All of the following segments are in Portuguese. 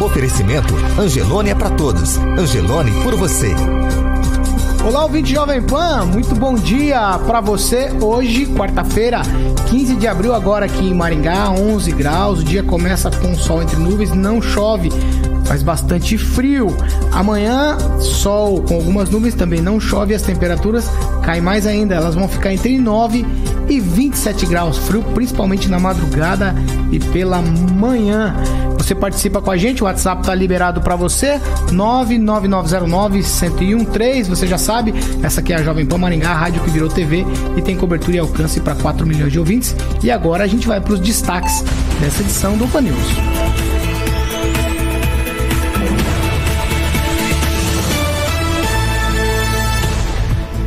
Oferecimento Angelone é para todos. Angelone por você. Olá, ouvinte Jovem Pan, muito bom dia para você. Hoje, quarta-feira, 15 de abril, agora aqui em Maringá, 11 graus. O dia começa com sol entre nuvens, não chove, faz bastante frio. Amanhã, sol com algumas nuvens, também não chove, as temperaturas caem mais ainda. Elas vão ficar entre 9 e 27 graus, frio principalmente na madrugada e pela manhã. Você participa com a gente, o WhatsApp tá liberado para você, 99909-1013. Você já sabe, essa aqui é a Jovem Pan Maringá, rádio que virou TV e tem cobertura e alcance para 4 milhões de ouvintes. E agora a gente vai para os destaques dessa edição do Pan News.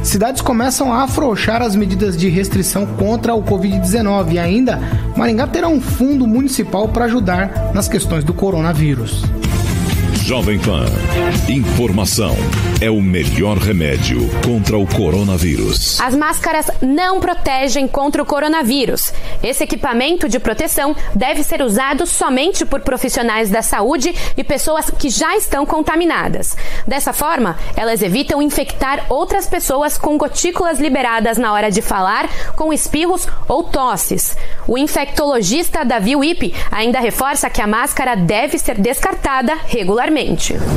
Cidades começam a afrouxar as medidas de restrição contra o Covid-19 e ainda Maringá terá um fundo municipal para ajudar nas questões do coronavírus. Jovem Pan. Informação é o melhor remédio contra o coronavírus. As máscaras não protegem contra o coronavírus. Esse equipamento de proteção deve ser usado somente por profissionais da saúde e pessoas que já estão contaminadas. Dessa forma, elas evitam infectar outras pessoas com gotículas liberadas na hora de falar, com espirros ou tosses. O infectologista Davi Wippe ainda reforça que a máscara deve ser descartada regularmente.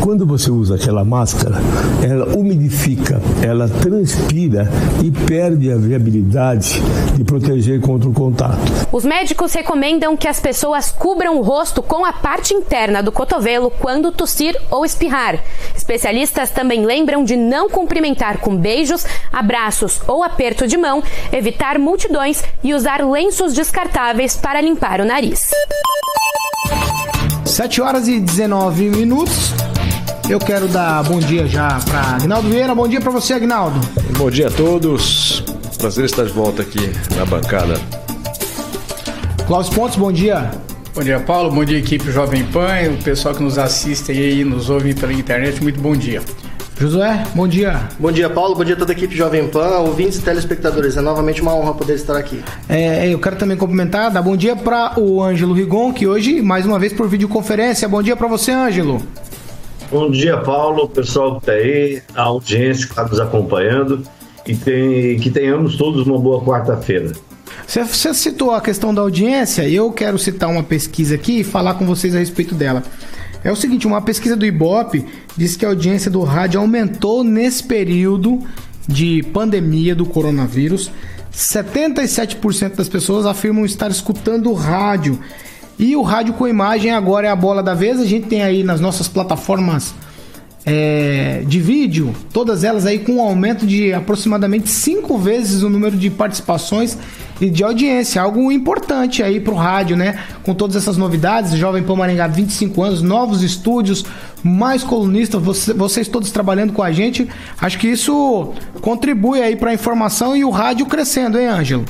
Quando você usa aquela máscara, ela umidifica, ela transpira e perde a viabilidade de proteger contra o contato. Os médicos recomendam que as pessoas cubram o rosto com a parte interna do cotovelo quando tossir ou espirrar. Especialistas também lembram de não cumprimentar com beijos, abraços ou aperto de mão, evitar multidões e usar lenços descartáveis para limpar o nariz. 7 horas e 19 minutos. Eu quero dar bom dia já para Agnaldo Vieira. Bom dia para você, Agnaldo. Bom dia a todos. Prazer estar de volta aqui na bancada. Cláudio Pontes, bom dia. Bom dia, Paulo. Bom dia, equipe Jovem Pan. O pessoal que nos assiste e nos ouve pela internet, muito bom dia. Josué, bom dia. Bom dia, Paulo. Bom dia a toda a equipe Jovem Pan, ouvintes e telespectadores. É novamente uma honra poder estar aqui. É, eu quero também cumprimentar, dar bom dia para o Ângelo Rigon, que hoje, mais uma vez, por videoconferência. Bom dia para você, Ângelo. Bom dia, Paulo, pessoal que está aí, a audiência que está nos acompanhando e tem, que tenhamos todos uma boa quarta-feira. Você, você citou a questão da audiência e eu quero citar uma pesquisa aqui e falar com vocês a respeito dela. É o seguinte, uma pesquisa do Ibope diz que a audiência do rádio aumentou nesse período de pandemia do coronavírus. 77% das pessoas afirmam estar escutando o rádio. E o rádio com imagem agora é a bola da vez. A gente tem aí nas nossas plataformas é, de vídeo, todas elas aí com um aumento de aproximadamente cinco vezes o número de participações e de audiência, algo importante aí pro rádio, né? Com todas essas novidades, Jovem Pan Maringá 25 anos, novos estúdios, mais colunistas, você, vocês todos trabalhando com a gente, acho que isso contribui aí para a informação e o rádio crescendo, hein, Ângelo?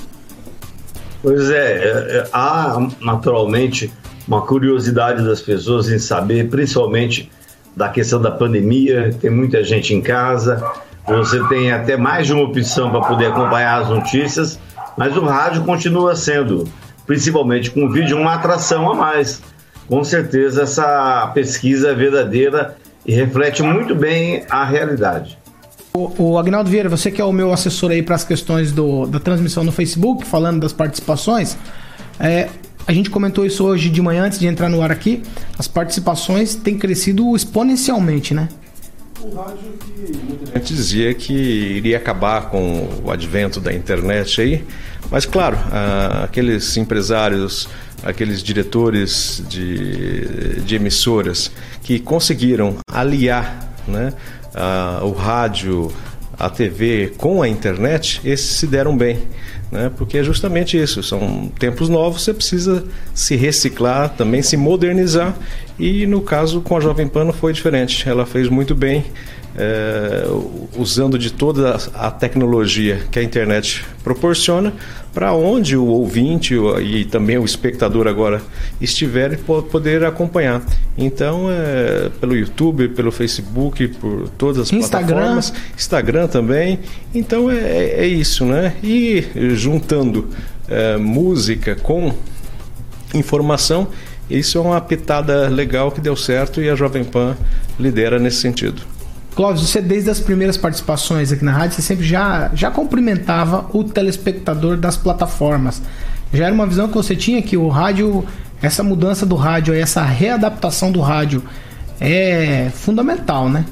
Pois é, é, é, há naturalmente uma curiosidade das pessoas em saber, principalmente da questão da pandemia, tem muita gente em casa, você tem até mais de uma opção para poder acompanhar as notícias, mas o rádio continua sendo, principalmente com o vídeo, uma atração a mais. Com certeza essa pesquisa é verdadeira e reflete muito bem a realidade. O, o Agnaldo Vieira, você que é o meu assessor aí para as questões do, da transmissão no Facebook, falando das participações, é, a gente comentou isso hoje de manhã antes de entrar no ar aqui. As participações têm crescido exponencialmente, né? Rádio que muita gente dizia que iria acabar com o advento da internet aí, mas claro, aqueles empresários, aqueles diretores de, de emissoras que conseguiram aliar né, o rádio, a TV com a internet, esses se deram bem né? porque é justamente isso, são tempos novos, você precisa se reciclar, também se modernizar E no caso com a Jovem Pan não foi diferente. Ela fez muito bem é, usando de toda a tecnologia que a internet proporciona para onde o ouvinte e também o espectador agora estiver poder acompanhar. Então, é, pelo YouTube, pelo Facebook, por todas as Instagram. plataformas, Instagram também. Então é, é isso, né? E juntando é, música com informação, isso é uma pitada legal que deu certo e a Jovem Pan lidera nesse sentido. Clóvis, você desde as primeiras participações aqui na rádio, você sempre já, já cumprimentava o telespectador das plataformas. Já era uma visão que você tinha que o rádio, essa mudança do rádio, essa readaptação do rádio é fundamental, né?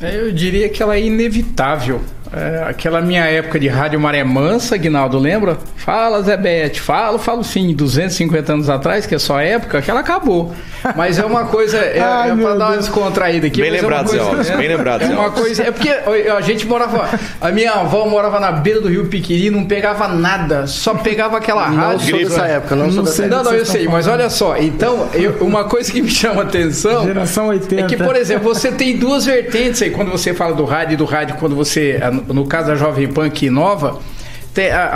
Eu diria que ela é inevitável. É, aquela minha época de rádio Maré Mansa, Guinaldo, lembra? Fala, Zé Bete, falo, falo sim, 250 anos atrás, que é só época, que ela acabou. Mas é uma coisa, é, Ai, é para dar uma descontraída aqui. Bem lembrado, Zé Alves, bem lembrado, É uma coisa, é porque a gente morava, a minha avó morava na beira do Rio Piquiri, não pegava nada, só pegava aquela não rádio. Sou dessa época, não, não sou dessa época. Não, não, eu sei, mas olha só, então, eu, uma coisa que me chama atenção Geração 80. é que, por exemplo, você tem duas vertentes aí, quando você fala do rádio e do rádio, quando você, no caso da Jovem Pan que inova,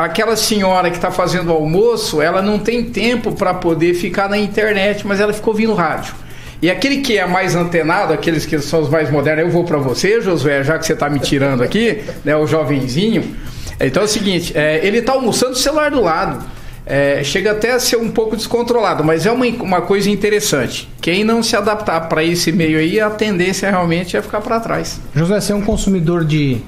aquela senhora que está fazendo almoço, ela não tem tempo para poder ficar na internet, mas ela ficou ouvindo rádio. E aquele que é mais antenado, aqueles que são os mais modernos, eu vou para você, Josué, já que você está me tirando aqui, né, o jovenzinho. Então é o seguinte, é, ele está almoçando o celular do lado. É, chega até a ser um pouco descontrolado, mas é uma, uma coisa interessante. Quem não se adaptar para esse meio aí, a tendência realmente é ficar para trás. José, você é um consumidor de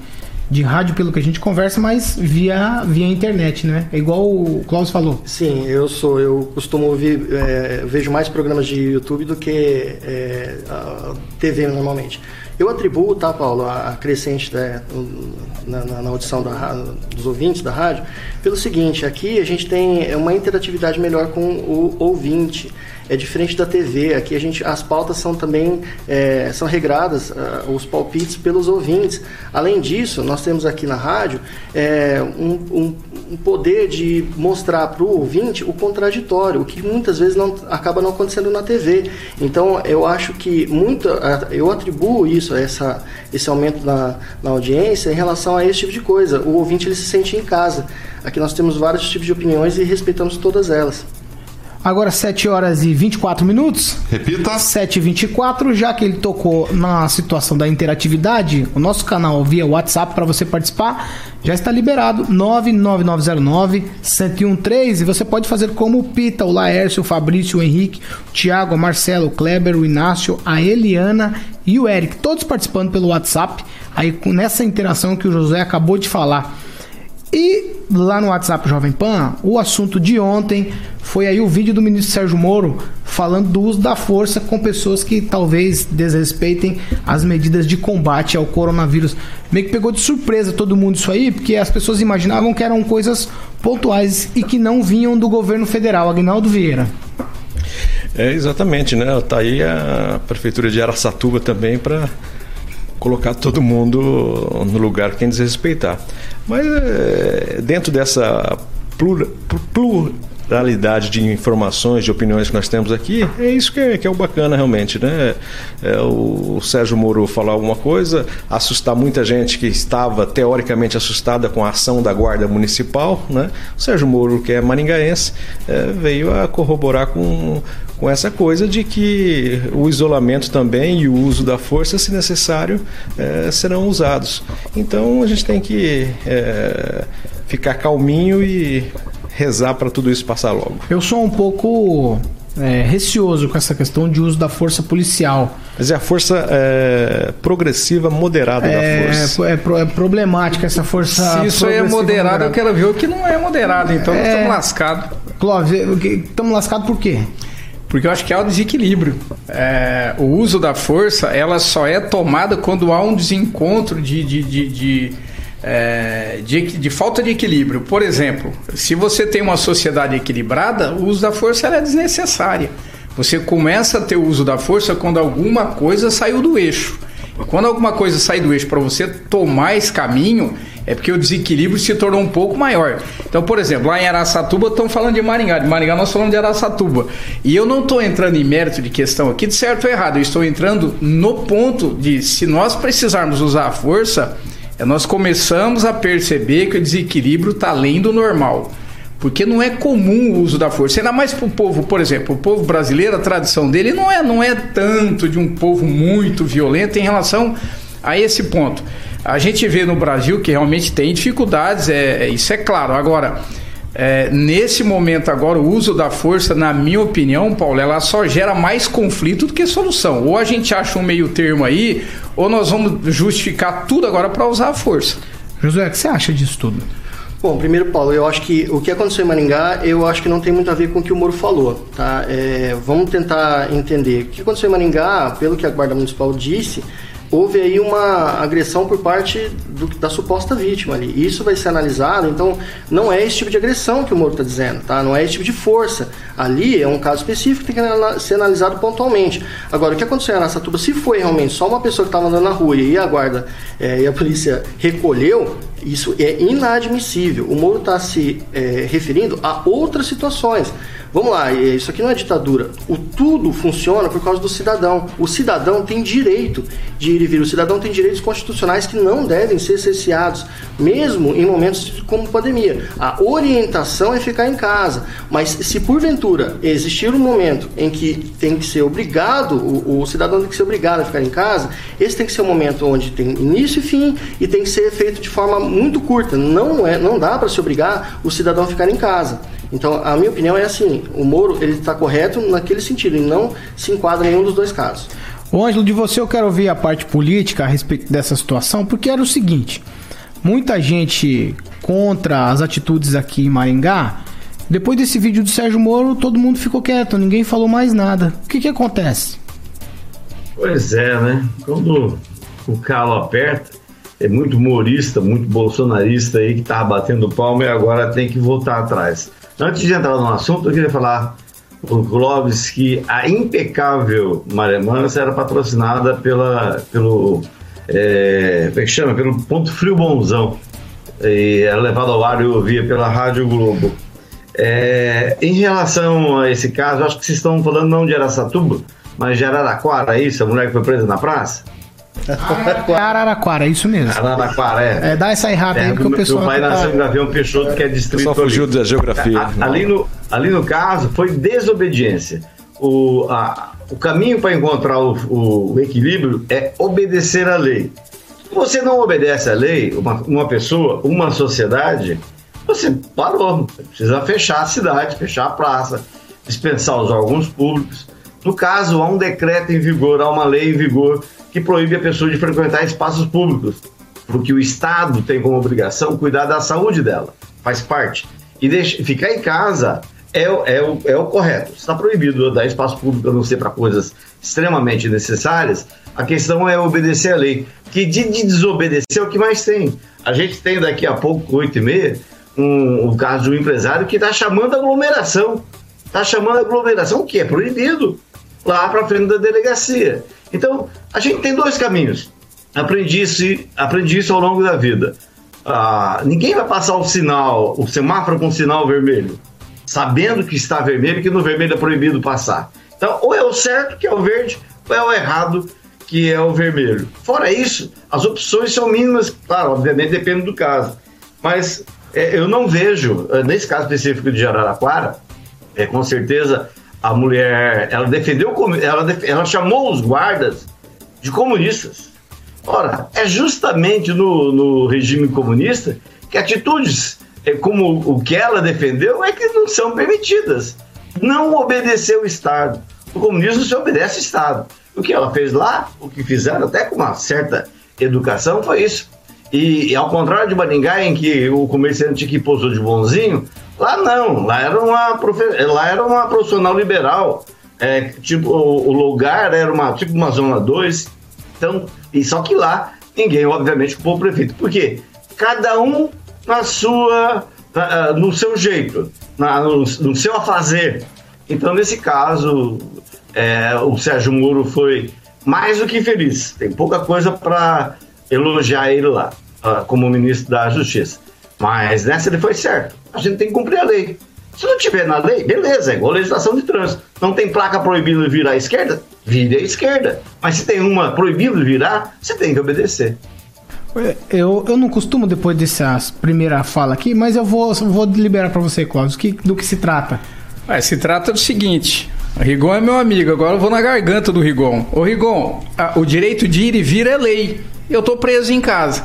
de rádio pelo que a gente conversa, mas via, via internet, né? É igual o Klaus falou. Sim, eu sou. Eu costumo ouvir, é, vejo mais programas de YouTube do que é, TV normalmente. Eu atribuo, tá, Paulo, a, crescente né, na, na, audição da, dos ouvintes da rádio, pelo seguinte: aqui a gente tem uma interatividade melhor com o ouvinte é diferente da TV. Aqui a gente, as pautas são também é, são regradas, uh, os palpites pelos ouvintes. Além disso, nós temos aqui na rádio é, um, um, poder de mostrar para o ouvinte o contraditório, o que muitas vezes não acaba não acontecendo na TV. Então, eu acho que muito, eu atribuo isso, essa, esse aumento na, na audiência em relação a esse tipo de coisa. O ouvinte ele se sente em casa. Aqui nós temos vários tipos de opiniões e respeitamos todas elas. Agora 7 horas e 24 minutos. Repita. 7 e 24 já que ele tocou na situação da interatividade, o nosso canal via WhatsApp para você participar já está liberado 99909-1013 e você pode fazer como o Pita, o Laércio, o Fabrício, o Henrique, o Thiago, o Marcelo, o Kleber, o Inácio, a Eliana e o Eric, todos participando pelo WhatsApp, aí nessa interação que o José acabou de falar. E lá no WhatsApp Jovem Pan, o assunto de ontem foi aí o vídeo do ministro Sérgio Moro falando do uso da força com pessoas que talvez desrespeitem as medidas de combate ao coronavírus. Meio que pegou de surpresa todo mundo isso aí, porque as pessoas imaginavam que eram coisas pontuais e que não vinham do governo federal. Agnaldo Vieira. É, exatamente, né? Tá aí a prefeitura de Araçatuba também para colocar todo mundo no lugar que quem desrespeitar. Mas é, dentro dessa pluralidade de informações, de opiniões que nós temos aqui, é isso que é, que é o bacana realmente, né? É, o Sérgio Moro falar alguma coisa, assustar muita gente que estava teoricamente assustada com a ação da Guarda Municipal, né? O Sérgio Moro, que é maringaense, é, veio a corroborar com com essa coisa de que o isolamento também e o uso da força, se necessário, é, serão usados. Então a gente tem que é, ficar calminho e rezar para tudo isso passar logo. Eu sou um pouco é, receoso com essa questão de uso da força policial. Mas é a força é, progressiva moderada é, da força. É, é, problemática essa força. Se isso aí é moderado, eu quero ver o que não é moderado, então é... estamos lascados. Clóvis, estamos lascados por quê? Porque eu acho que há um desequilíbrio. É, o uso da força, ela só é tomada quando há um desencontro de, de, de, de, é, de, de falta de equilíbrio. Por exemplo, se você tem uma sociedade equilibrada, o uso da força é desnecessária. Você começa a ter o uso da força quando alguma coisa saiu do eixo. E quando alguma coisa sai do eixo para você tomar esse caminho, é porque o desequilíbrio se tornou um pouco maior. Então, por exemplo, lá em Araçatuba estão falando de Maringá, de Maringá nós falamos de Araçatuba. E eu não estou entrando em mérito de questão aqui de certo ou errado, eu estou entrando no ponto de se nós precisarmos usar a força, é nós começamos a perceber que o desequilíbrio está além do normal. Porque não é comum o uso da força. Ainda mais para o povo, por exemplo, o povo brasileiro, a tradição dele não é, não é tanto de um povo muito violento em relação a esse ponto. A gente vê no Brasil que realmente tem dificuldades, é, é isso é claro. Agora, é, nesse momento agora, o uso da força, na minha opinião, Paulo, ela só gera mais conflito do que solução. Ou a gente acha um meio termo aí, ou nós vamos justificar tudo agora para usar a força. Josué, o que você acha disso tudo? Bom, primeiro, Paulo, eu acho que o que aconteceu em Maringá, eu acho que não tem muito a ver com o que o Moro falou, tá? É, vamos tentar entender. O que aconteceu em Maringá, pelo que a Guarda Municipal disse, houve aí uma agressão por parte do, da suposta vítima ali. Isso vai ser analisado, então não é esse tipo de agressão que o Moro está dizendo, tá? Não é esse tipo de força. Ali é um caso específico que tem que ser analisado pontualmente. Agora, o que aconteceu em Aracatuba, se foi realmente só uma pessoa que estava andando na rua e a guarda é, e a polícia recolheu, isso é inadmissível. O Moro está se é, referindo a outras situações. Vamos lá, isso aqui não é ditadura. O tudo funciona por causa do cidadão. O cidadão tem direito de ir e vir. O cidadão tem direitos constitucionais que não devem ser cesseados, mesmo em momentos como pandemia. A orientação é ficar em casa. Mas se porventura existir um momento em que tem que ser obrigado, o, o cidadão tem que ser obrigado a ficar em casa, esse tem que ser um momento onde tem início e fim e tem que ser feito de forma muito curta. Não, é, não dá para se obrigar o cidadão a ficar em casa. Então, a minha opinião é assim: o Moro ele está correto naquele sentido, e não se enquadra em nenhum dos dois casos. Ô Ângelo, de você eu quero ouvir a parte política a respeito dessa situação, porque era o seguinte: muita gente contra as atitudes aqui em Maringá. Depois desse vídeo do Sérgio Moro, todo mundo ficou quieto, ninguém falou mais nada. O que, que acontece? Pois é, né? Quando o calo aperta, é muito humorista, muito bolsonarista aí que tava batendo palma e agora tem que voltar atrás. Antes de entrar no assunto, eu queria falar o Clóvis que a impecável Maré Mansa era patrocinada pela, pelo, é, como é que chama? Pelo Ponto Frio Bonzão. E era levado ao ar e ouvia pela Rádio Globo. É, em relação a esse caso, acho que vocês estão falando não de Aracatuba, mas de Araraquara, é isso? A mulher que foi presa na praça? Araraquara, Araraquara, é isso mesmo. Araraquara, é. É, dá essa errada é, aí, porque o pessoal. Meu pai tá... nasceu em Gavião Peixoto, que é distrito. Só fugiu ali. da geografia. A, ali, no, ali no caso, foi desobediência. O, a, o caminho para encontrar o, o, o, equilíbrio é obedecer à lei. Se você não obedece à lei, uma, uma pessoa, uma sociedade, você parou. Precisa fechar a cidade, fechar a praça, dispensar os órgãos públicos. No caso, há um decreto em vigor, há uma lei em vigor que proíbe a pessoa de frequentar espaços públicos, porque o Estado tem como obrigação cuidar da saúde dela, faz parte. E deixa, ficar em casa é, é, o, é o correto. Está proibido dar espaço público a não ser para coisas extremamente necessárias. A questão é obedecer a lei. Que de, de desobedecer é o que mais tem. A gente tem daqui a pouco, 8 e meia, um, o caso de um empresário que está chamando aglomeração. Está chamando aglomeração, que é proibido, lá para frente da delegacia. Então, a gente tem dois caminhos. Aprendi isso, aprendi isso ao longo da vida. Ah, ninguém vai passar o sinal, o semáforo com sinal vermelho, sabendo que está vermelho e que no vermelho é proibido passar. Então, ou é o certo, que é o verde, ou é o errado, que é o vermelho. Fora isso, as opções são mínimas, claro, obviamente depende do caso. Mas é, eu não vejo, eh, nesse caso específico de Araraquara, é, com certeza a mulher, ela defendeu, ela, ela chamou os guardas de comunistas. Ora, é justamente no, no regime comunista que atitudes é, como o que ela defendeu é que não são permitidas. Não obedecer o Estado. O comunismo se obedece ao Estado. O que ela fez lá, o que fizeram até com uma certa educação foi isso. E, e ao contrário de Maringá, em que o comerciante que pousou de bonzinho, Lá não, lá era uma, profe... lá era uma profissional liberal. É, tipo, o, lugar era uma, tipo uma zona 2. Então, e só que lá ninguém, obviamente, culpou o prefeito. Por quê? Cada um na sua, no seu jeito, na, no, no seu afazer. Então, nesse caso, é, o Sérgio Moro foi mais do que feliz. Tem pouca coisa para elogiar ele lá. uh, como ministro da Justiça. Mas nessa ele foi certo. A gente tem que cumprir a lei. Se não tiver na lei, beleza, é igual legislação de trânsito. Não tem placa proibindo de virar à esquerda? Vire à esquerda. Mas se tem uma proibindo de virar, você tem que obedecer. Eu, eu não costumo, depois dessa primeira fala aqui, mas eu vou, vou liberar para você, Cláudio, que, do que se trata. É, se trata do seguinte: Rigon é meu amigo, agora eu vou na garganta do Rigon. Ô Rigon, a, o direito de ir e vir é lei. Eu tô preso em casa.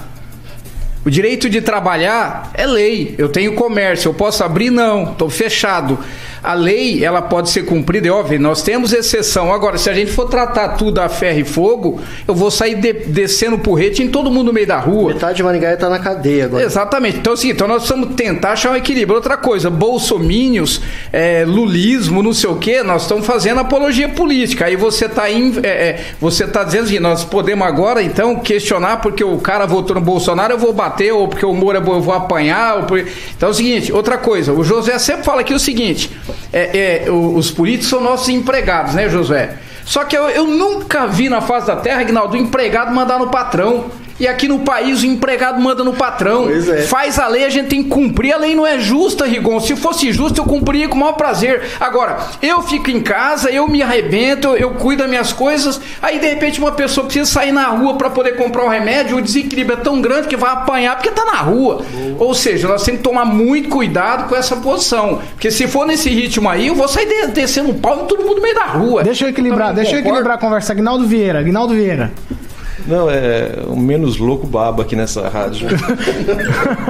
O direito de trabalhar é lei. Eu tenho comércio, eu posso abrir? Não, estou fechado a lei ela pode ser cumprida, é óbvio, nós temos exceção. Agora, se a gente for tratar tudo a ferro e fogo, eu vou sair de, descendo porrete em todo mundo no meio da rua. Metade de Maringá está na cadeia agora. Exatamente. Então é o seguinte, então nós precisamos tentar achar um equilíbrio. Outra coisa, bolsomínios, é, lulismo, não sei o quê, nós estamos fazendo apologia política. Aí você está é, é, você tá dizendo que nós podemos agora, então, questionar porque o cara votou no Bolsonaro, eu vou bater, ou porque o Moura eu vou apanhar. Ou Então é o seguinte, outra coisa, o José sempre fala aqui o seguinte: é, é, os políticos são nossos empregados, né, Josué? Só que eu, eu nunca vi na face da terra, Agnaldo, empregado mandar no patrão. E aqui no país o empregado manda no patrão. É. Faz a lei, a gente tem que cumprir. A lei não é justa, Rigon. Se fosse justa, eu cumpria com o maior prazer. Agora, eu fico em casa, eu me arrebento, eu, eu cuido das minhas coisas. Aí, de repente, uma pessoa precisa sair na rua para poder comprar um remédio. O desequilíbrio é tão grande que vai apanhar porque tá na rua. Boa. Ou seja, nós temos que tomar muito cuidado com essa posição. Porque se for nesse ritmo aí, eu vou sair descendo um pau e todo mundo no meio da rua. Deixa eu equilibrar, deixa eu equilibrar a conversa. Agnaldo Vieira, Agnaldo Vieira. Não, é o menos louco baba aqui nessa rádio.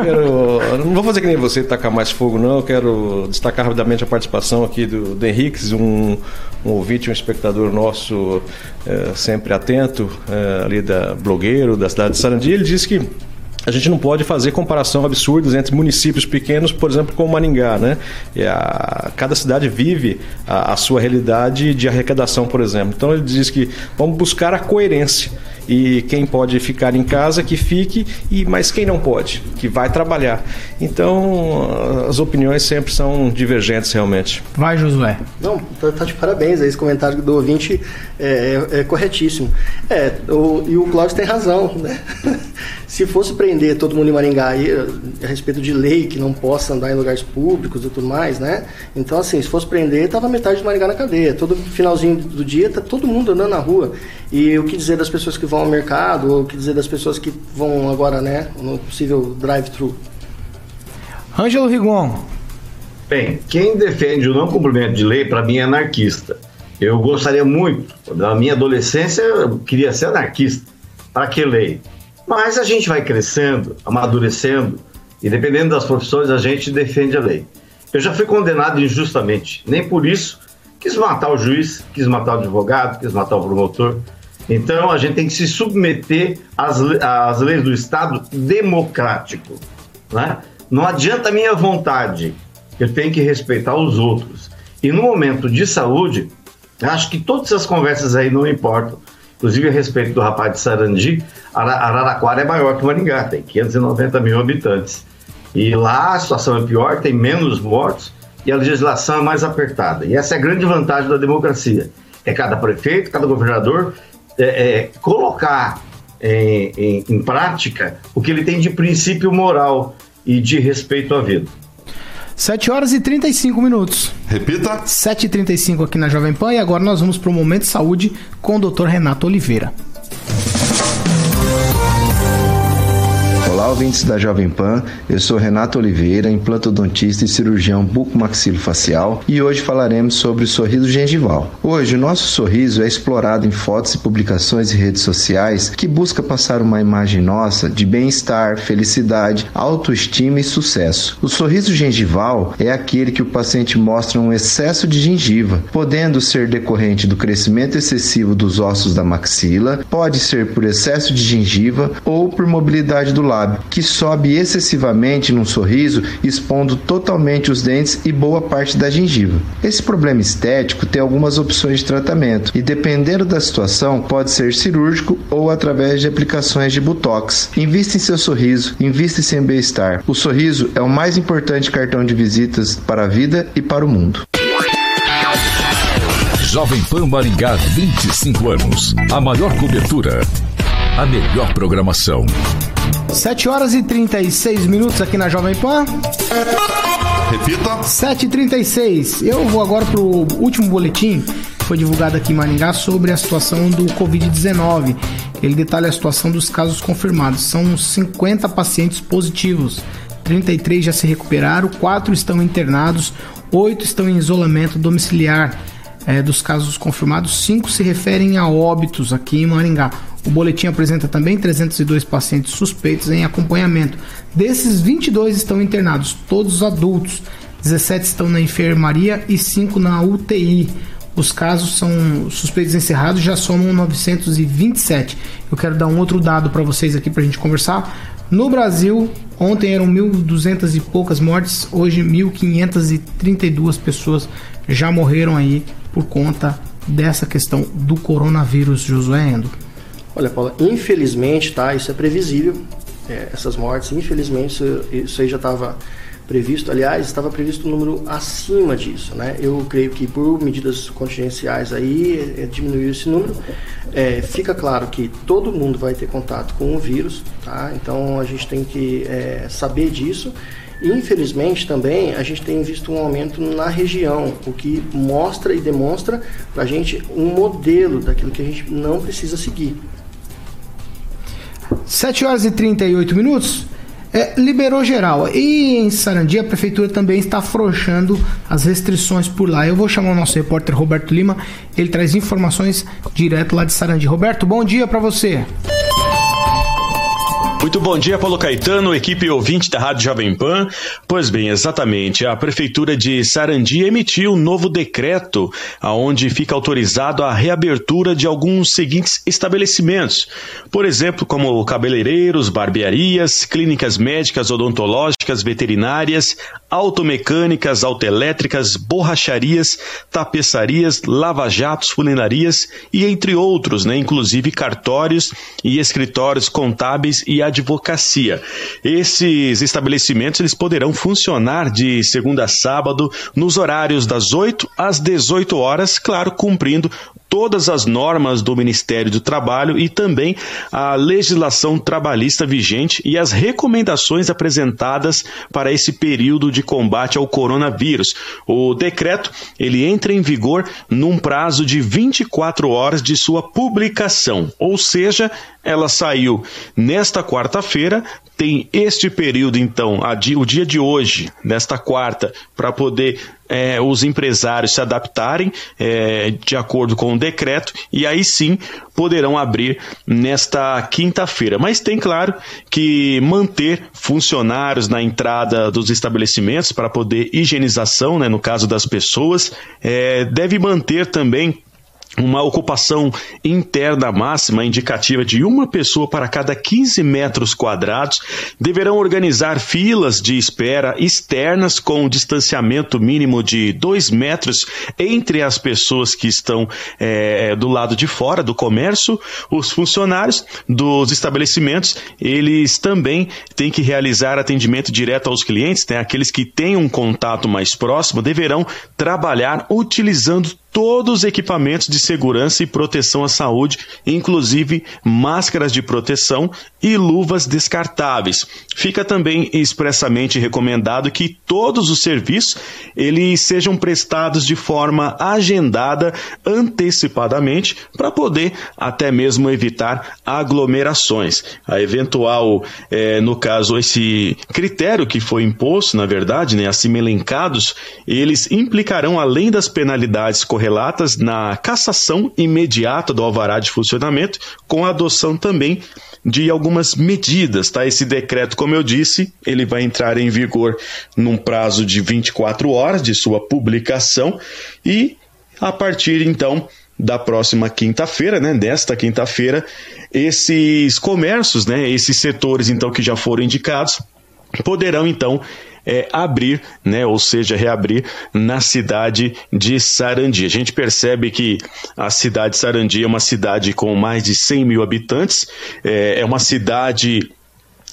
quero, não vou fazer que nem você tacar mais fogo, não. Quero destacar rapidamente a participação aqui do, do um, um ouvinte, um espectador nosso é, sempre atento, é, ali da blogueiro da cidade de Sarandi. Ele disse que a gente não pode fazer comparação absurdas entre municípios pequenos, por exemplo, como Maringá, né? A, cada cidade vive a, a sua realidade de arrecadação, por exemplo. Então ele diz que vamos buscar a coerência e quem pode ficar em casa que fique e mas quem não pode que vai trabalhar. Então as opiniões sempre são divergentes realmente. Vai Josué. Não tá, tá de parabéns esse comentário do ouvinte é, é, é corretíssimo. É o, e o Cláudio tem razão né se fosse prender todo mundo em Maringá aí, a respeito de lei que não possa andar em lugares públicos e tudo mais né então assim se fosse prender tava metade de Maringá na cadeia todo finalzinho do dia tá todo mundo andando na rua e o que dizer das pessoas que vão ao mercado, ou o que dizer das pessoas que vão agora, né, no possível drive-thru? Ângelo Rigon. Bem, quem defende o não cumprimento de lei, para mim, é anarquista. Eu gostaria muito, na minha adolescência, eu queria ser anarquista. Para que lei? Mas a gente vai crescendo, amadurecendo, e dependendo das profissões, a gente defende a lei. Eu já fui condenado injustamente, nem por isso quis matar o juiz, quis matar o advogado, quis matar o promotor. Então a gente tem que se submeter às, às leis do Estado democrático. Né? Não adianta a minha vontade, eu tenho que respeitar os outros. E no momento de saúde, acho que todas essas conversas aí não importam. Inclusive a respeito do rapaz de Sarandi, Araraquara é maior que Maringá, tem 590 mil habitantes. E lá a situação é pior, tem menos mortos e a legislação é mais apertada. E essa é a grande vantagem da democracia. É cada prefeito, cada governador é, é, colocar em, em, em prática o que ele tem de princípio moral e de respeito à vida. 7 horas e 35 minutos. Repita. 7 e 35 aqui na Jovem Pan e agora nós vamos para o Momento de Saúde com o Dr. Renato Oliveira. Ouvintes da Jovem Pan. Eu sou Renato Oliveira, implantodontista e cirurgião bucomaxilofacial, e hoje falaremos sobre o sorriso gengival. Hoje, o nosso sorriso é explorado em fotos e publicações e redes sociais que busca passar uma imagem nossa de bem-estar, felicidade, autoestima e sucesso. O sorriso gengival é aquele que o paciente mostra um excesso de gengiva, podendo ser decorrente do crescimento excessivo dos ossos da maxila, pode ser por excesso de gengiva ou por mobilidade do lábio que sobe excessivamente num sorriso, expondo totalmente os dentes e boa parte da gengiva. Esse problema estético tem algumas opções de tratamento e, dependendo da situação, pode ser cirúrgico ou através de aplicações de botox. Invista em seu sorriso, invista em seu bem-estar. O sorriso é o mais importante cartão de visitas para a vida e para o mundo. Jovem Pan Maringá, 25 anos. A maior cobertura. A melhor programação. 7 horas e 36 minutos aqui na Jovem Pan. Repita. 7h36. Eu vou agora pro último boletim que foi divulgado aqui em Maringá sobre a situação do Covid-19. Ele detalha a situação dos casos confirmados. São 50 pacientes positivos. 33 já se recuperaram, 4 estão internados, 8 estão em isolamento domiciliar. É, dos casos confirmados, 5 se referem a óbitos aqui em Maringá. O boletim apresenta também 302 pacientes suspeitos em acompanhamento. Desses, 22 estão internados, todos adultos. 17 estão na enfermaria e 5 na UTI. Os casos são suspeitos encerrados já somam 927. Eu quero dar um outro dado para vocês aqui para a gente conversar. No Brasil, ontem eram 1.200 e poucas mortes, hoje 1.532 pessoas já morreram aí por conta dessa questão do coronavírus, Josué Endo. Olha, Paula, infelizmente, tá? Isso é previsível, é, essas mortes. Infelizmente, isso, isso aí já estava previsto. Aliás, estava previsto um número acima disso, né? Eu creio que por medidas contingenciais aí é, diminuiu esse número. É, fica claro que todo mundo vai ter contato com o vírus, tá? Então a gente tem que é, saber disso. Infelizmente também a gente tem visto um aumento na região, o que mostra e demonstra para a gente um modelo daquilo que a gente não precisa seguir. 7 horas e 38 minutos. É, liberou geral. E em Sarandi a prefeitura também está afrouxando as restrições por lá. Eu vou chamar o nosso repórter Roberto Lima, ele traz informações direto lá de Sarandi. Roberto, bom dia para você. Muito bom dia, Paulo Caetano, equipe ouvinte da Rádio Jovem Pan. Pois bem, exatamente, a Prefeitura de Sarandi emitiu um novo decreto aonde fica autorizado a reabertura de alguns seguintes estabelecimentos. Por exemplo, como cabeleireiros, barbearias, clínicas médicas, odontológicas, veterinárias, automecânicas, autoelétricas, borracharias, tapeçarias, lava-jatos, fulinarias e entre outros, né, inclusive cartórios e escritórios contábeis e advocacia. Esses estabelecimentos eles poderão funcionar de segunda a sábado nos horários das 8 às 18 horas, claro, cumprindo todas as normas do Ministério do Trabalho e também a legislação trabalhista vigente e as recomendações apresentadas para esse período de combate ao coronavírus. O decreto ele entra em vigor num prazo de 24 horas de sua publicação, ou seja, ela saiu nesta quarta-feira, tem este período, então, o dia de hoje, nesta quarta, para poder é, os empresários se adaptarem é, de acordo com o decreto e aí sim poderão abrir nesta quinta-feira. Mas tem, claro, que manter funcionários na entrada dos estabelecimentos para poder higienização, né, no caso das pessoas, é, deve manter também uma ocupação interna máxima indicativa de uma pessoa para cada 15 metros quadrados, deverão organizar filas de espera externas com um distanciamento mínimo de 2 metros entre as pessoas que estão é, do lado de fora do comércio. Os funcionários dos estabelecimentos, eles também têm que realizar atendimento direto aos clientes, né? aqueles que têm um contato mais próximo, deverão trabalhar utilizando todos os equipamentos de segurança e proteção à saúde, inclusive máscaras de proteção e luvas descartáveis. Fica também expressamente recomendado que todos os serviços eles sejam prestados de forma agendada antecipadamente para poder até mesmo evitar aglomerações. A eventual, é, no caso, esse critério que foi imposto, na verdade, né, assim elencados, eles implicarão, além das penalidades corretas, relatas na cassação imediata do alvará de funcionamento, com a adoção também de algumas medidas, tá? Esse decreto, como eu disse, ele vai entrar em vigor num prazo de 24 horas de sua publicação e a partir então da próxima quinta-feira, né, desta quinta-feira, esses comércios, né, esses setores então que já foram indicados, poderão então é, abrir, né, ou seja, reabrir na cidade de Sarandi. A gente percebe que a cidade de Sarandi é uma cidade com mais de 100 mil habitantes, é, é uma cidade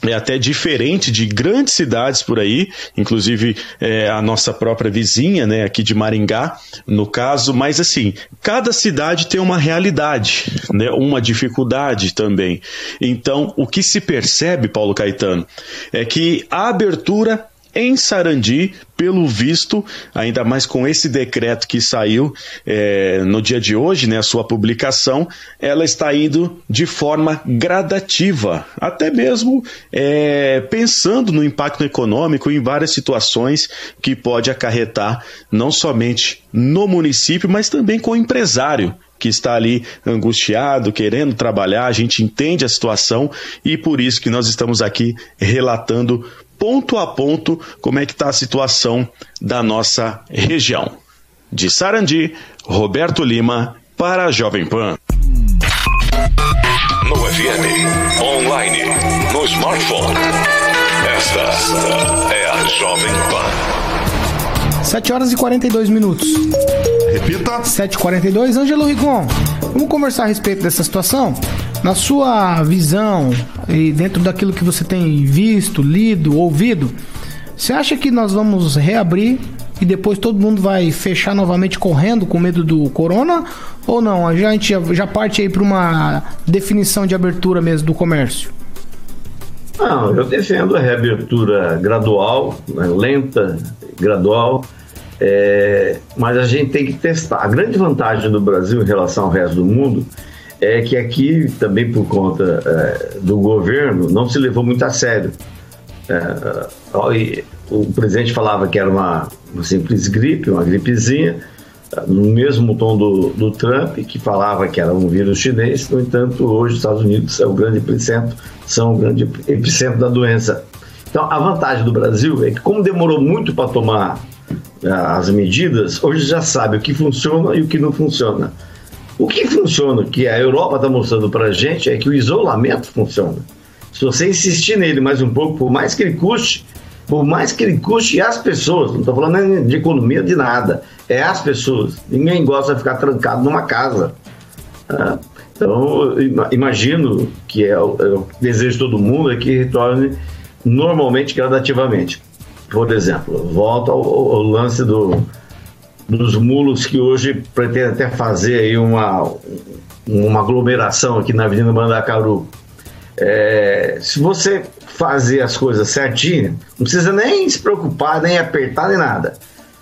é até diferente de grandes cidades por aí, inclusive é, a nossa própria vizinha, né, aqui de Maringá, no caso, mas assim, cada cidade tem uma realidade, né, uma dificuldade também. Então, o que se percebe, Paulo Caetano, é que a abertura em Sarandi, pelo visto, ainda mais com esse decreto que saiu é, no dia de hoje, né, a sua publicação, ela está indo de forma gradativa, até mesmo é, pensando no impacto econômico em várias situações que pode acarretar não somente no município, mas também com o empresário que está ali angustiado, querendo trabalhar, a gente entende a situação e por isso que nós estamos aqui relatando ponto a ponto como é que está a situação da nossa região. De Sarandi, Roberto Lima para a Jovem Pan. No FM, online, no smartphone. Esta é a Jovem Pan. 7 horas e 42 minutos. Repita. 7h42. Ângelo Rigon, vamos conversar a respeito dessa situação? Na sua visão e dentro daquilo que você tem visto, lido, ouvido, você acha que nós vamos reabrir e depois todo mundo vai fechar novamente correndo com medo do corona? Ou não? A gente já parte aí para uma definição de abertura mesmo do comércio? Não, eu defendo a reabertura gradual, né, lenta, gradual, é, mas a gente tem que testar. A grande vantagem do Brasil em relação ao resto do mundo que aqui, também por conta é, do governo, não se levou muito a sério. É, o presidente falava que era uma, uma, simples gripe, uma gripezinha, no mesmo tom do, do Trump, que falava que era um vírus chinês. No entanto, hoje os Estados Unidos é o grande epicentro, são o grande epicentro da doença. Então, a vantagem do Brasil é que, como demorou muito para tomar é, as medidas, hoje já sabe o que funciona e o que não funciona. O que funciona, que a Europa está mostrando para a gente, é que o isolamento funciona. Se você insistir nele mais um pouco, por mais que ele custe, por mais que ele custe as pessoas, não estou falando de economia de nada, é as pessoas. Ninguém gosta de ficar trancado numa casa. Ah, então, imagino que é o, é o desejo de todo mundo é que retorne normalmente, gradativamente. Por exemplo, volta ao, ao lance do, dos mulos que hoje pretende até fazer aí uma, uma aglomeração aqui na Avenida Mandacaru. É, se você fazer as coisas certinho, não precisa nem se preocupar, nem apertar, nem nada.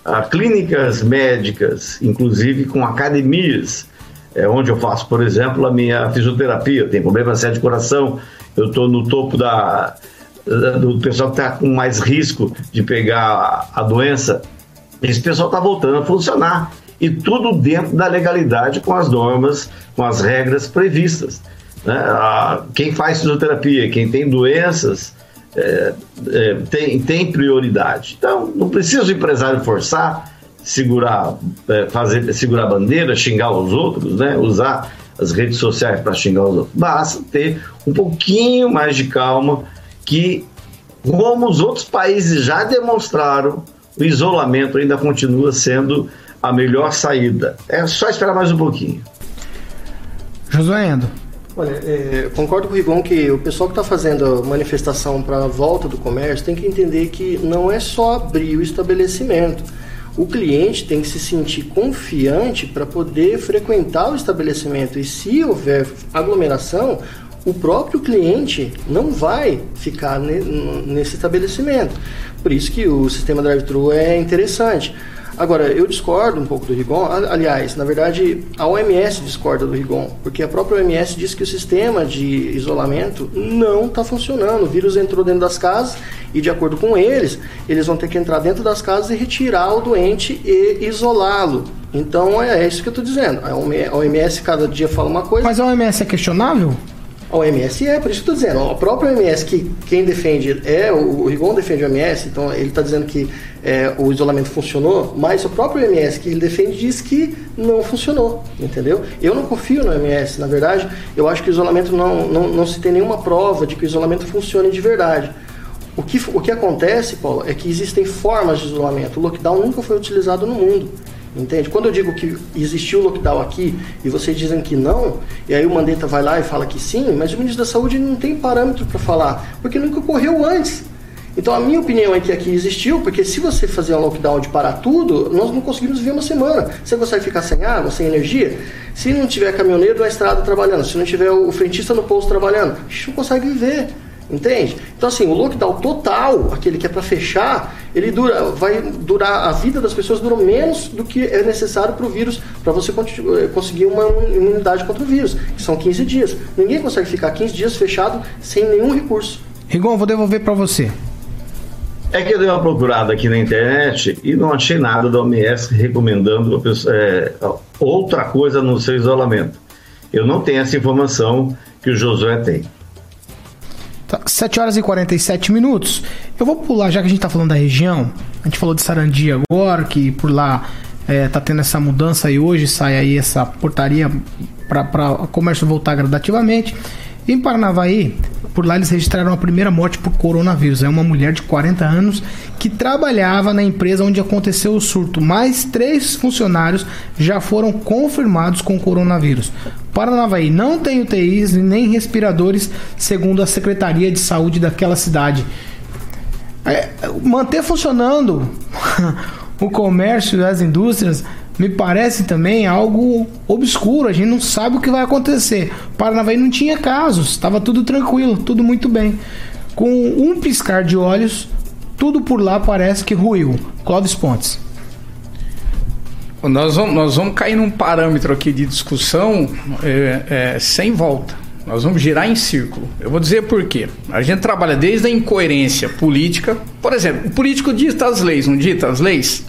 Há clínicas médicas, inclusive com academias, é onde eu faço, por exemplo, a minha fisioterapia. Eu tenho problema sério de coração, eu estou no topo da, do pessoal que está com mais risco de pegar a doença esse pessoal está voltando a funcionar. E tudo dentro da legalidade, com as normas, com as regras previstas. Né? Quem faz fisioterapia, quem tem doenças, é, é, tem, tem prioridade. Então, não precisa o empresário forçar, segurar, é, fazer, segurar a bandeira, xingar os outros, né? usar as redes sociais para xingar os outros. Basta ter um pouquinho mais de calma, que, como os outros países já demonstraram, o isolamento ainda continua sendo a melhor saída. É só esperar mais um pouquinho. Josué Endo. Olha, é, concordo com o Rigon que o pessoal que está fazendo a manifestação para a volta do comércio tem que entender que não é só abrir o estabelecimento. O cliente tem que se sentir confiante para poder frequentar o estabelecimento. E se houver aglomeração, o próprio cliente não vai ficar nesse estabelecimento. Por isso que o sistema drive-thru é interessante. Agora, eu discordo um pouco do Rigon. Aliás, na verdade, a OMS discorda do Rigon, porque a própria OMS diz que o sistema de isolamento não está funcionando. O vírus entrou dentro das casas e, de acordo com eles, eles vão ter que entrar dentro das casas e retirar o doente e isolá-lo. Então, é isso que eu estou dizendo. A OMS cada dia fala uma coisa. Mas a OMS é questionável? A OMS é, por isso que eu estou dizendo. A própria OMS, que quem defende é, o, Rigon defende a OMS, então ele está dizendo que é, o isolamento funcionou, mas o próprio OMS que ele defende diz que não funcionou, entendeu? Eu não confio no OMS, na verdade, eu acho que o isolamento não, não, não se tem nenhuma prova de que o isolamento funcione de verdade. O que, o que acontece, Paulo, é que existem formas de isolamento. O lockdown nunca foi utilizado no mundo. Entende? Quando eu digo que existiu lockdown aqui e vocês dizem que não, e aí o Mandetta vai lá e fala que sim, mas o ministro da Saúde não tem parâmetro para falar, porque nunca ocorreu antes. Então a minha opinião é que aqui existiu, porque se você fazer um lockdown de parar tudo, nós não conseguimos viver uma semana. Você consegue ficar sem água, sem energia? Se não tiver caminhoneiro na estrada trabalhando, se não tiver o frentista no posto trabalhando, a gente não consegue viver. Entende? Então assim, o lockdown total, aquele que é para fechar, ele dura, vai durar a vida das pessoas dura menos do que é necessário para o vírus, para você eh, conseguir uma imunidade contra o vírus, que são 15 dias. Ninguém consegue ficar 15 dias fechado sem nenhum recurso. Rigon, vou devolver para você. É que eu dei uma procurada aqui na internet e não achei nada da OMS recomendando é, outra coisa no seu isolamento. Eu não tenho essa informação que o Josué tem. Tá, 7 horas e 47 minutos. Eu vou pular, já que a gente está falando da região. A gente falou de Sarandi agora, que por lá é, tá tendo essa mudança e hoje sai aí essa portaria para o comércio voltar gradativamente. Em Paranavaí, por lá eles registraram a primeira morte por coronavírus. É uma mulher de 40 anos que trabalhava na empresa onde aconteceu o surto. Mais três funcionários já foram confirmados com coronavírus. Paranavaí não tem UTIs nem respiradores, segundo a Secretaria de Saúde daquela cidade. É, manter funcionando o comércio e as indústrias me parece também algo obscuro. A gente não sabe o que vai acontecer. Paranavaí não tinha casos, estava tudo tranquilo, tudo muito bem. Com um piscar de olhos, tudo por lá parece que ruiu. Clóvis Pontes. Nós vamos, nós vamos cair num parâmetro aqui de discussão é, é, sem volta. Nós vamos girar em círculo. Eu vou dizer por quê. A gente trabalha desde a incoerência política. Por exemplo, o político dita as leis, não dita as leis?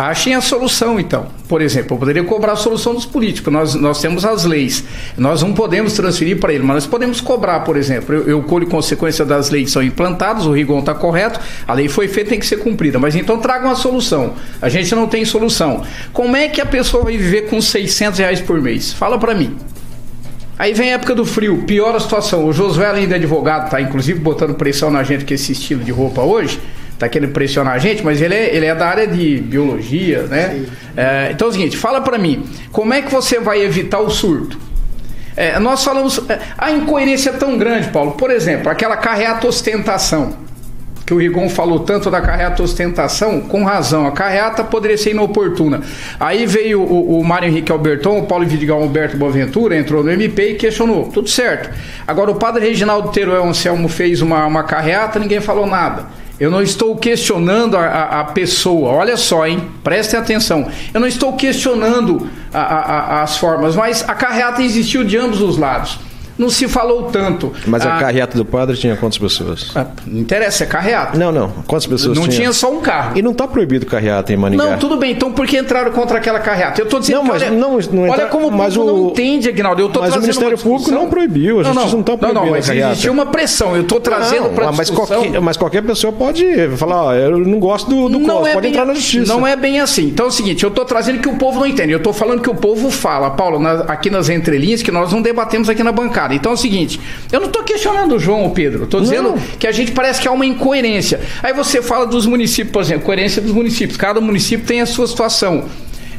Achem a solução, então. Por exemplo, eu poderia cobrar a solução dos políticos. Nós, nós temos as leis. Nós não podemos transferir para ele, mas nós podemos cobrar, por exemplo. Eu, eu colho consequência das leis que são implantadas, o Rigon está correto, a lei foi feita, tem que ser cumprida. Mas então tragam a solução. A gente não tem solução. Como é que a pessoa vai viver com 600 reais por mês? Fala para mim. Aí vem a época do frio, pior a situação. O Josué, de advogado, está inclusive botando pressão na gente com esse estilo de roupa hoje tá querendo pressionar a gente, mas ele é, ele é da área de biologia, né? É, então é o seguinte, fala para mim, como é que você vai evitar o surto? É, nós falamos, é, a incoerência é tão grande, Paulo. Por exemplo, aquela carreata ostentação, que o Rigon falou tanto da carreata ostentação, com razão. A carreata poderia ser inoportuna. Aí veio o, o Mário Henrique Alberton, o Paulo Vidigal Alberto Boaventura, entrou no MP e questionou. Tudo certo. Agora, o padre Reginaldo Teruel Anselmo fez uma, uma carreata, ninguém falou nada. Eu não estou questionando a, a, a, pessoa. Olha só, hein? Prestem atenção. Eu não estou questionando a, as formas, mas a carreata existiu de ambos os lados não se falou tanto. Mas a, a ah, carreata do padre tinha quantas pessoas? Ah, não interessa, é carreata. Não, não. Quantas pessoas Não tinha? tinha só um carro. E não está proibido carreata em Maningá. Não, tudo bem. Então por que entraram contra aquela carreata? Eu estou dizendo não, mas, olha, não, não olha como o mas o não entende, Aguinaldo. Eu tô mas o Ministério Público não proibiu. A justiça não, não, está proibindo não, não, mas existiu uma pressão. Eu estou trazendo para mas qualquer, mas qualquer pessoa pode falar, ó, eu não gosto do, do não é pode entrar na justiça. Não é bem assim. Então é o seguinte, eu estou trazendo que o povo não entende. Eu estou falando que o povo fala, Paulo, na, aqui nas entrelinhas, que nós não debatemos aqui na bancada. Então é o seguinte, eu não estou questionando o João ou Pedro. Estou dizendo que a gente parece que há uma incoerência. Aí você fala dos municípios, por exemplo, coerência dos municípios. Cada município tem a sua situação.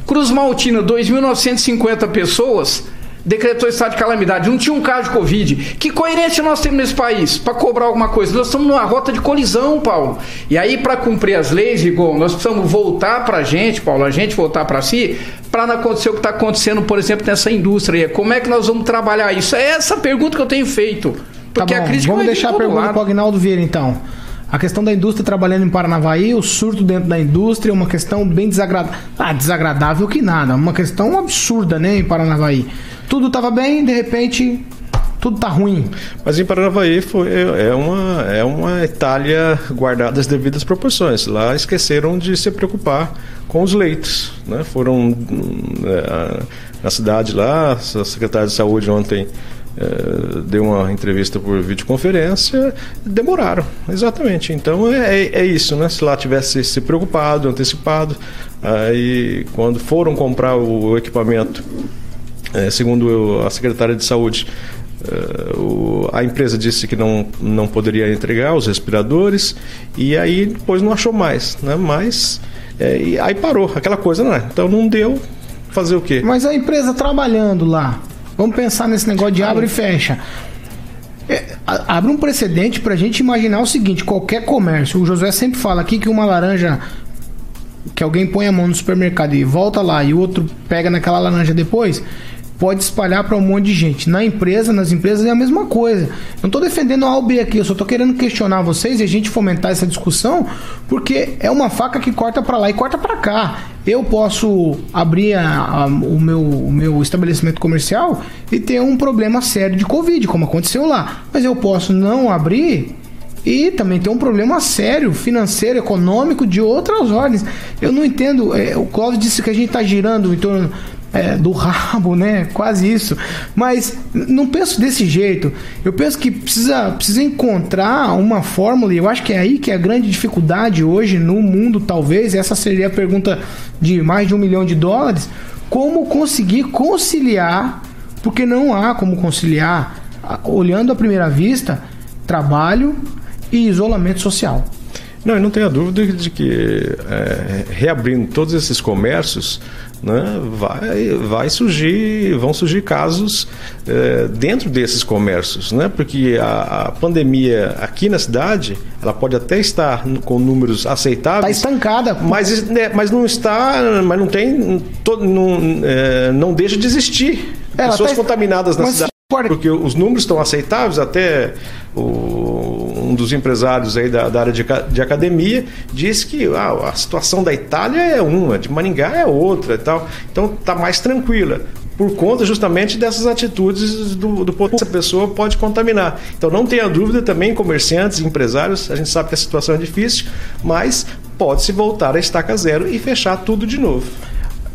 Cruz Maltina, 2.950 pessoas decretou estado de calamidade, não tinha um caso de Covid. Que coerência nós temos nesse país para cobrar alguma coisa? Nós estamos numa rota de colisão, Paulo. E aí, para cumprir as leis, Igor, nós precisamos voltar para a gente, Paulo, a gente voltar para si, para não acontecer o que está acontecendo, por exemplo, nessa indústria. Como é que nós vamos trabalhar isso? É essa pergunta que eu tenho feito. Porque tá a crítica Vamos deixar a pergunta para o Agnaldo Vieira, então. A questão da indústria trabalhando em Paranavaí, o surto dentro da indústria é uma questão bem desagradável. Ah, desagradável que nada. Uma questão absurda, né, em Paranavaí. Tudo estava bem, de repente, tudo tá ruim. Mas em Paranavaí foi, é, uma, é uma Itália guardada as devidas proporções. Lá esqueceram de se preocupar com os leitos. Né? Foram é, na cidade lá, a secretária de saúde ontem é, deu uma entrevista por videoconferência, demoraram, exatamente. Então é, é, é isso, né? Se lá tivesse se preocupado, antecipado, aí quando foram comprar o equipamento, é, segundo a secretária de saúde, é, a empresa disse que não, não poderia entregar os respiradores e aí depois não achou mais, né? Mas aí parou, aquela coisa, né? Então não deu, fazer o quê? Mas a empresa trabalhando lá, vamos pensar nesse negócio de abre e fecha. É, abre um precedente para a gente imaginar o seguinte: qualquer comércio, o Josué sempre fala aqui que uma laranja que alguém põe a mão no supermercado e volta lá e o outro pega naquela laranja depois, pode espalhar para um monte de gente. Na empresa, nas empresas é a mesma coisa. Não estou defendendo a ou B aqui, eu só estou querendo questionar vocês e a gente fomentar essa discussão, porque é uma faca que corta para lá e corta para cá. Eu posso abrir a, a, o, meu, o meu estabelecimento comercial e ter um problema sério de Covid, como aconteceu lá. Mas eu posso não abrir e também tem um problema sério financeiro, econômico de outras ordens. Eu não entendo. É, o Cláudio disse que a gente está girando em torno é, do rabo, né? Quase isso. Mas não penso desse jeito. Eu penso que precisa, precisa encontrar uma fórmula, e eu acho que é aí que é a grande dificuldade hoje no mundo, talvez. Essa seria a pergunta de mais de um milhão de dólares. Como conseguir conciliar, porque não há como conciliar, olhando à primeira vista, trabalho e isolamento social. Não, eu não tenho a dúvida de que é, reabrindo todos esses comércios, né, vai, vai surgir, vão surgir casos é, dentro desses comércios, né, porque a, a, pandemia aqui na cidade, ela pode até estar com números aceitáveis. Está estancada. Mas, né, mas não está, mas não tem, não, é, não deixa de existir é, pessoas tá, contaminadas na cidade. Porque os números estão aceitáveis, até o, um dos empresários aí da, da área de, de, academia disse que ah, a situação da Itália é uma, de Maringá é outra e tal. Então está mais tranquila por conta justamente dessas atitudes do, do essa pessoa pode contaminar. Então não tenha dúvida também, comerciantes, empresários, a gente sabe que a situação é difícil, mas pode-se voltar a estaca zero e fechar tudo de novo.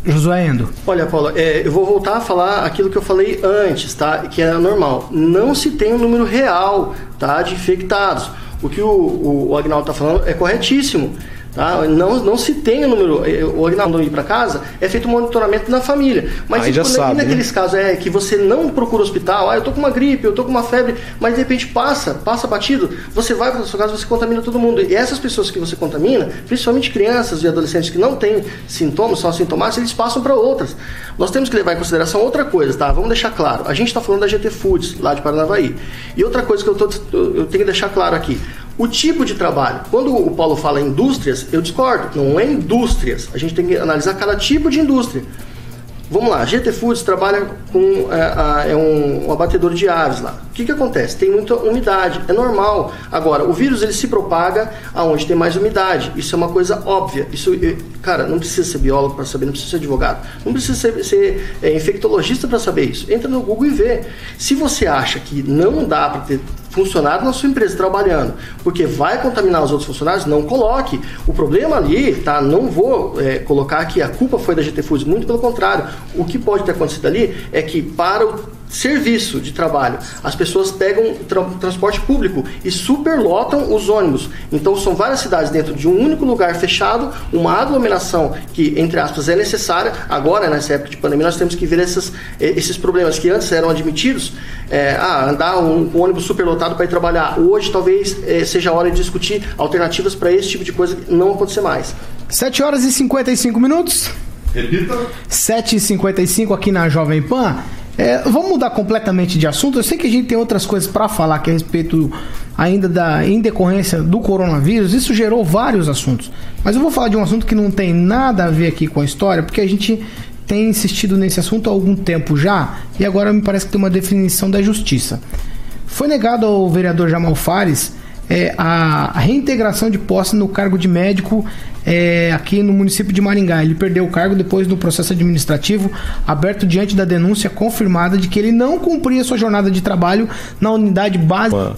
Josué Endo. Olha, Paulo, é, eu vou voltar a falar aquilo que eu falei antes, tá? Que é normal. Não se tem um número real, tá? De infectados. O que o, o, o Agnaldo está falando é corretíssimo. Tá? Não, não se tem o número. Eh, o Agnaldo ir para casa, é feito um monitoramento na família. Mas Aí já quando, sabe, naqueles né? casos é que você não procura hospital, ah, eu tô com uma gripe, eu tô com uma febre, mas de repente passa, passa batido, você vai para sua casa, você contamina todo mundo. E essas pessoas que você contamina, principalmente crianças e adolescentes que não têm sintomas, são assintomáticos, eles passam para outras. Nós temos que levar em consideração outra coisa, tá? Vamos deixar claro. A gente está falando da GT Foods, lá de Paranavaí. E outra coisa que eu, tô, eu tenho que deixar claro aqui. O tipo de trabalho. Quando o Paulo fala indústrias, eu discordo. Não é indústrias. A gente tem que analisar cada tipo de indústria. Vamos lá, GT Foods trabalha com é, é um, um, abatedor de aves lá. O que, que acontece? Tem muita umidade, é normal. Agora, o vírus ele se propaga aonde tem mais umidade. Isso é uma coisa óbvia. Isso, cara, não precisa ser biólogo para saber, não precisa ser advogado, não precisa ser, ser é, infectologista para saber isso. Entra no Google e vê. Se você acha que não dá para ter funcionário na sua empresa trabalhando, porque vai contaminar os outros funcionários, não coloque. O problema ali, tá? Não vou é, colocar que a culpa foi da GT Foods, muito pelo contrário. O que pode ter acontecido ali é que para o serviço de trabalho. As pessoas pegam tra transporte público e superlotam os ônibus. Então são várias cidades dentro de um único lugar fechado, uma aglomeração que, entre aspas, é necessária. Agora, nessa época de pandemia, nós temos que ver esses, eh, esses problemas que antes eram admitidos. É, ah, andar um, um ônibus superlotado para ir trabalhar. Hoje talvez é, seja a hora de discutir alternativas para esse tipo de coisa não acontecer mais. 7 horas e 55 minutos. Repita. 7h55 aqui na Jovem Pan. É, vamos mudar completamente de assunto. Eu sei que a gente tem outras coisas para falar aqui a respeito ainda da em decorrência do coronavírus. Isso gerou vários assuntos. Mas eu vou falar de um assunto que não tem nada a ver aqui com a história, porque a gente tem insistido nesse assunto há algum tempo já e agora me parece que tem uma definição da justiça. Foi negado ao vereador Jamal Fares é, a reintegração de posse no cargo de médico é, aqui no município de Maringá. Ele perdeu o cargo depois do processo administrativo aberto diante da denúncia confirmada de que ele não cumpria sua jornada de trabalho na unidade básica.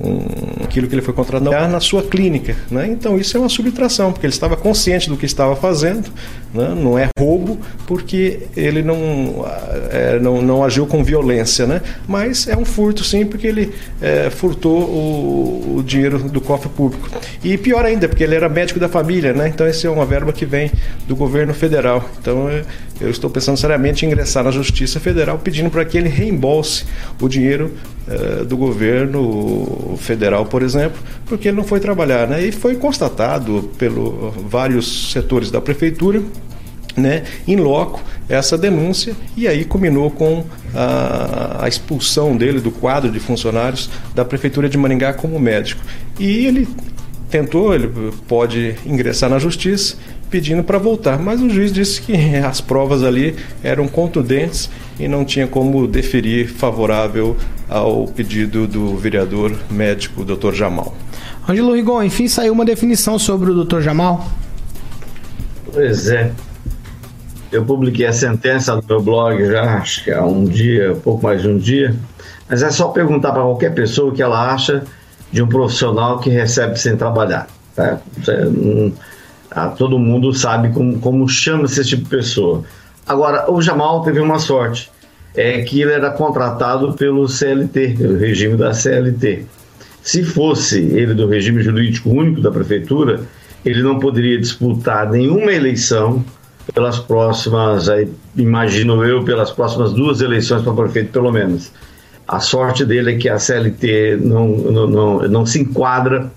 Um, aquilo que ele foi contratado na sua clínica. Né? Então isso é uma subtração, porque ele estava consciente do que estava fazendo, né? não é roubo, porque ele não, é, não, não agiu com violência, né? mas é um furto sim, porque ele é, furtou o, o, dinheiro do cofre público. E pior ainda, porque ele era médico da família, né? então essa é uma verba que vem do governo federal. Então é, eu estou pensando seriamente em ingressar na Justiça Federal pedindo para que ele reembolse o dinheiro é, do governo federal, por exemplo, porque ele não foi trabalhar. Né? E foi constatado pelos vários setores da prefeitura né, em loco essa denúncia e aí culminou com a, a, expulsão dele do quadro de funcionários da prefeitura de Maringá como médico. E ele tentou, ele pode ingressar na justiça pedindo para voltar, mas o juiz disse que as provas ali eram contundentes e não tinha como deferir favorável ao pedido do vereador médico Dr. Jamal. Ângelo Rigon, enfim, saiu uma definição sobre o Dr. Jamal. Pois é. Eu publiquei a sentença no meu blog já, acho que há um dia, pouco mais de um dia. Mas é só perguntar para qualquer pessoa o que ela acha de um profissional que recebe sem trabalhar. Tá? Não, ah, todo mundo sabe como, como chama-se esse tipo de pessoa. Agora, o Jamal teve uma sorte, é que ele era contratado pelo CLT, pelo regime da CLT. Se fosse ele do regime jurídico único da prefeitura, ele não poderia disputar nenhuma eleição pelas próximas, aí, imagino eu, pelas próximas duas eleições para prefeito, pelo menos. A sorte dele é que a CLT não, não, não, não se enquadra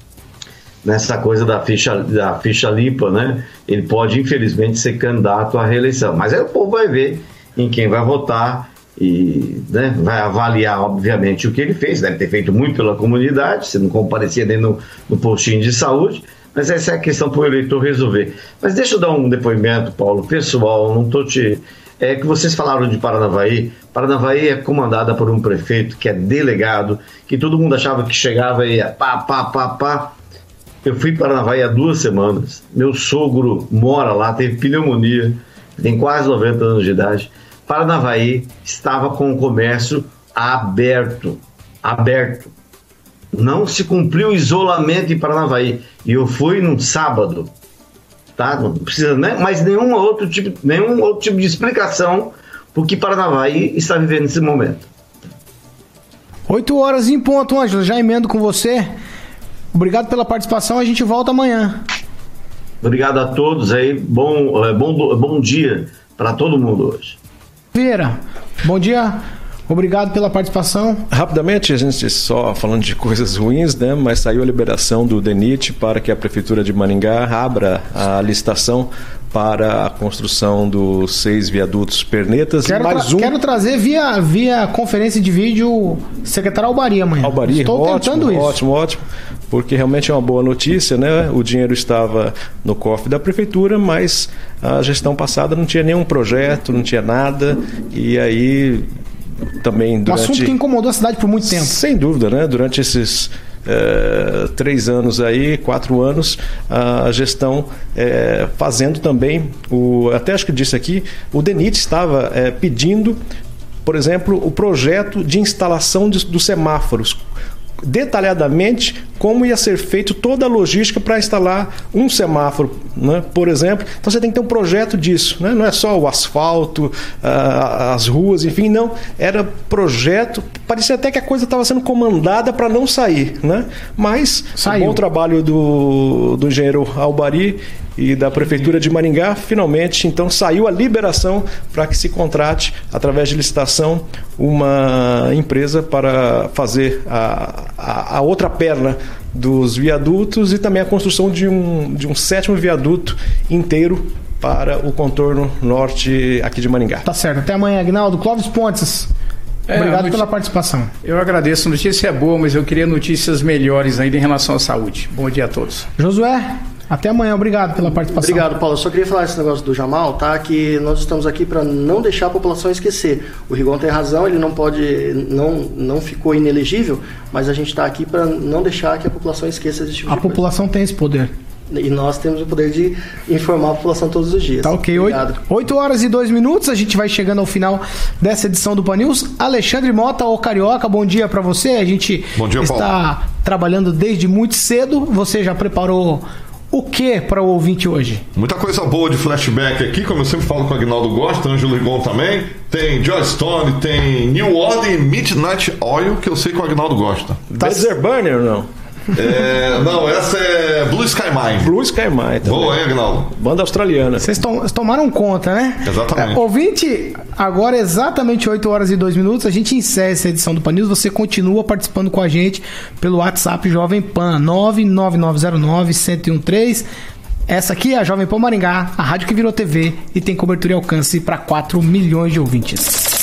nessa coisa da ficha, da ficha limpa, né? Ele pode, infelizmente, ser candidato à reeleição. Mas aí o povo vai ver em quem vai votar e né, vai avaliar, obviamente, o que ele fez. Deve ter feito muito pela comunidade, se não comparecia nem no, no postinho de saúde. Mas essa é a questão para o eleitor resolver. Mas deixa eu dar um depoimento, Paulo, pessoal, não estou te. É que vocês falaram de Paranavaí. Paranavaí é comandada por um prefeito que é delegado, que todo mundo achava que chegava e ia pá, pá, pá, pá. Eu fui para Paranavaí há duas semanas. Meu sogro mora lá, teve pneumonia, tem quase 90 anos de idade. Paranavaí estava com o comércio aberto. Aberto não se cumpriu o isolamento em Paranavaí. E eu fui num sábado, tá? Não precisa né? mais nenhum outro tipo, nenhum outro tipo de explicação porque Paranavaí está vivendo nesse momento. Oito horas em ponto, Ângelo. Já emendo com você. Obrigado pela participação. A gente volta amanhã. Obrigado a todos aí. Bom, é, bom, bom dia para todo mundo hoje. Vieira, bom dia. Obrigado pela participação. Rapidamente, a gente só falando de coisas ruins, né? Mas saiu a liberação do DENIT para que a Prefeitura de Maringá abra a licitação para a construção dos seis viadutos pernetas quero e mais um. Quero trazer via, via conferência de vídeo o secretário Albari amanhã. Albari, Estou ótimo, tentando isso. Ótimo, ótimo. Porque realmente é uma boa notícia, né? O dinheiro estava no cofre da prefeitura, mas a gestão passada não tinha nenhum projeto, não tinha nada. E aí também durante... Um assunto que incomodou a cidade por muito tempo. Sem dúvida, né? Durante esses é, três anos aí, quatro anos, a gestão é, fazendo também, o, até acho que disse aqui, o DENIT estava é, pedindo, por exemplo, o projeto de instalação de, dos semáforos detalhadamente como ia ser feito toda a logística para instalar um semáforo, né? por exemplo. Então você tem que ter um projeto disso, né? não é só o asfalto, uh, as ruas, enfim, não. Era projeto, parecia até que a coisa estava sendo comandada para não sair, né? mas Saiu. o bom trabalho do, do engenheiro Albari e da Prefeitura de Maringá, finalmente, então, saiu a liberação para que se contrate, através de licitação, uma empresa para fazer a, a, a, outra perna dos viadutos e também a construção de um, de um sétimo viaduto inteiro para o contorno norte aqui de Maringá. Tá certo. Até amanhã, Agnaldo. Clóvis Pontes. É, Obrigado pela participação. Eu agradeço. A notícia é boa, mas eu queria notícias melhores ainda em relação à saúde. Bom dia a todos. Josué. Até amanhã, obrigado pela participação. Obrigado, Paulo. Eu só queria falar esse negócio do Jamal, tá? Que nós estamos aqui para não deixar a população esquecer. O Rigon tem razão, ele não pode, não, não ficou inelegível, mas a gente está aqui para não deixar que a população esqueça esse tipo a de A população tem esse poder. E nós temos o poder de informar a população todos os dias. Tá ok. Obrigado. 8 horas e 2 minutos, a gente vai chegando ao final dessa edição do Pan News. Alexandre Mota, o Carioca, bom dia para você. A gente dia, está Paulo. trabalhando desde muito cedo. Você já preparou o que para o ouvinte hoje? Muita coisa boa de flashback aqui, como eu sempre falo com o Agnaldo Gosta, Ângelo Rigon também. Tem Joy Stone, tem New Order e Midnight Oil, que eu sei que o Agnaldo gosta. Tá Burner ou não? É, não, essa é Blue Sky Mine. Blue Sky Mine. Também. Boa, hein, Agnaldo? Banda australiana. Vocês tom, tomaram conta, né? Exatamente. É, ouvinte, agora exatamente 8 horas e 2 minutos, a gente encerra essa edição do Pan News. Você continua participando com a gente pelo WhatsApp Jovem Pan 99909-1013. Essa aqui é a Jovem Pan Maringá, a rádio que virou TV e tem cobertura e alcance para 4 milhões de ouvintes.